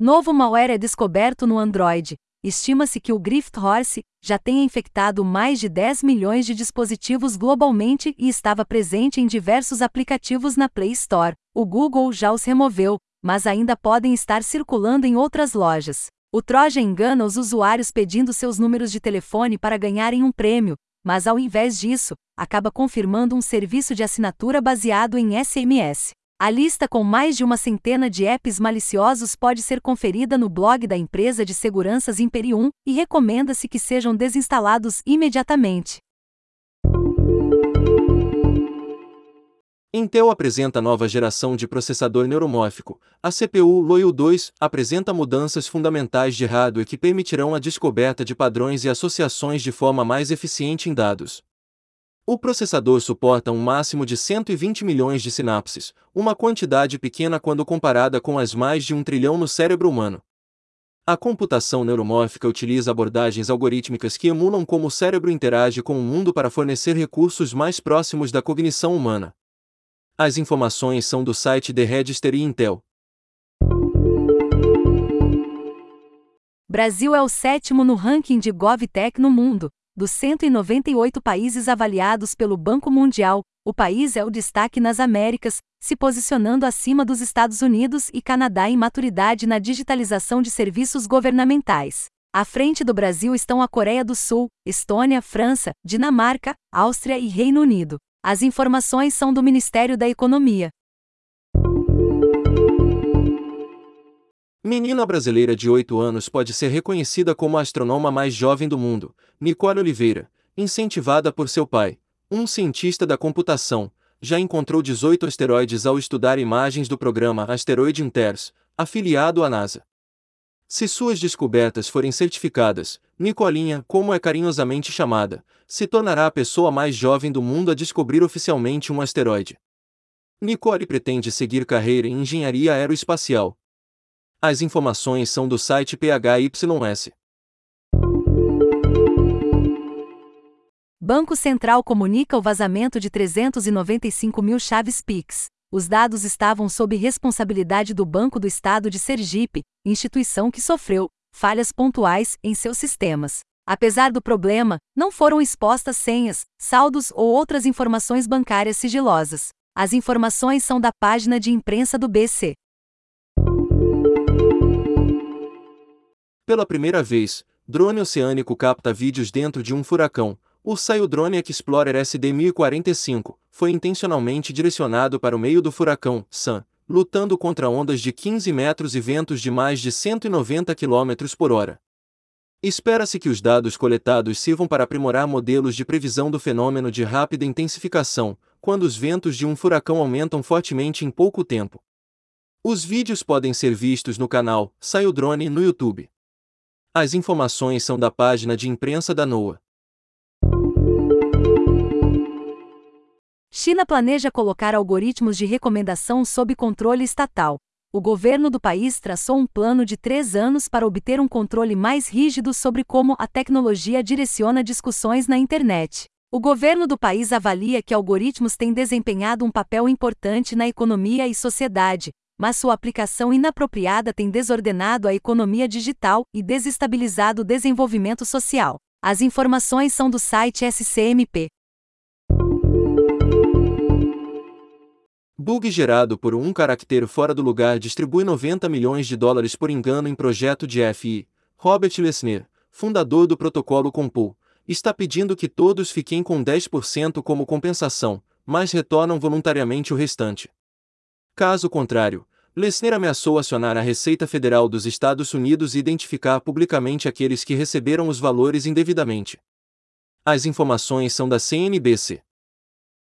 Novo malware é descoberto no Android. Estima-se que o Grift Horse já tenha infectado mais de 10 milhões de dispositivos globalmente e estava presente em diversos aplicativos na Play Store. O Google já os removeu, mas ainda podem estar circulando em outras lojas. O Troja engana os usuários pedindo seus números de telefone para ganharem um prêmio, mas ao invés disso, acaba confirmando um serviço de assinatura baseado em SMS. A lista com mais de uma centena de apps maliciosos pode ser conferida no blog da empresa de seguranças Imperium e recomenda-se que sejam desinstalados imediatamente. Intel apresenta nova geração de processador neuromórfico. A CPU Loyal 2 apresenta mudanças fundamentais de hardware que permitirão a descoberta de padrões e associações de forma mais eficiente em dados. O processador suporta um máximo de 120 milhões de sinapses, uma quantidade pequena quando comparada com as mais de um trilhão no cérebro humano. A computação neuromórfica utiliza abordagens algorítmicas que emulam como o cérebro interage com o mundo para fornecer recursos mais próximos da cognição humana. As informações são do site The Register e Intel. Brasil é o sétimo no ranking de GovTech no mundo. Dos 198 países avaliados pelo Banco Mundial, o país é o destaque nas Américas, se posicionando acima dos Estados Unidos e Canadá em maturidade na digitalização de serviços governamentais. À frente do Brasil estão a Coreia do Sul, Estônia, França, Dinamarca, Áustria e Reino Unido. As informações são do Ministério da Economia. Menina brasileira de 8 anos pode ser reconhecida como a astronoma mais jovem do mundo, Nicole Oliveira, incentivada por seu pai, um cientista da computação, já encontrou 18 asteroides ao estudar imagens do programa Asteroid Inters, afiliado à NASA. Se suas descobertas forem certificadas, Nicolinha, como é carinhosamente chamada, se tornará a pessoa mais jovem do mundo a descobrir oficialmente um asteroide. Nicole pretende seguir carreira em engenharia aeroespacial, as informações são do site PHYS. Banco Central comunica o vazamento de 395 mil chaves PIX. Os dados estavam sob responsabilidade do Banco do Estado de Sergipe, instituição que sofreu falhas pontuais em seus sistemas. Apesar do problema, não foram expostas senhas, saldos ou outras informações bancárias sigilosas. As informações são da página de imprensa do BC. Pela primeira vez, drone oceânico capta vídeos dentro de um furacão. O Sail Drone Explorer SD-1045 foi intencionalmente direcionado para o meio do furacão, San, lutando contra ondas de 15 metros e ventos de mais de 190 km por hora. Espera-se que os dados coletados sirvam para aprimorar modelos de previsão do fenômeno de rápida intensificação, quando os ventos de um furacão aumentam fortemente em pouco tempo. Os vídeos podem ser vistos no canal Sail Drone no YouTube. As informações são da página de imprensa da NOAA. China planeja colocar algoritmos de recomendação sob controle estatal. O governo do país traçou um plano de três anos para obter um controle mais rígido sobre como a tecnologia direciona discussões na internet. O governo do país avalia que algoritmos têm desempenhado um papel importante na economia e sociedade, mas sua aplicação inapropriada tem desordenado a economia digital e desestabilizado o desenvolvimento social. As informações são do site SCMP. Bug gerado por um caractere fora do lugar distribui 90 milhões de dólares por engano em projeto de FI. Robert Lesner, fundador do protocolo Compul, está pedindo que todos fiquem com 10% como compensação, mas retornam voluntariamente o restante. Caso contrário, Lessner ameaçou acionar a Receita Federal dos Estados Unidos e identificar publicamente aqueles que receberam os valores indevidamente. As informações são da CNBC.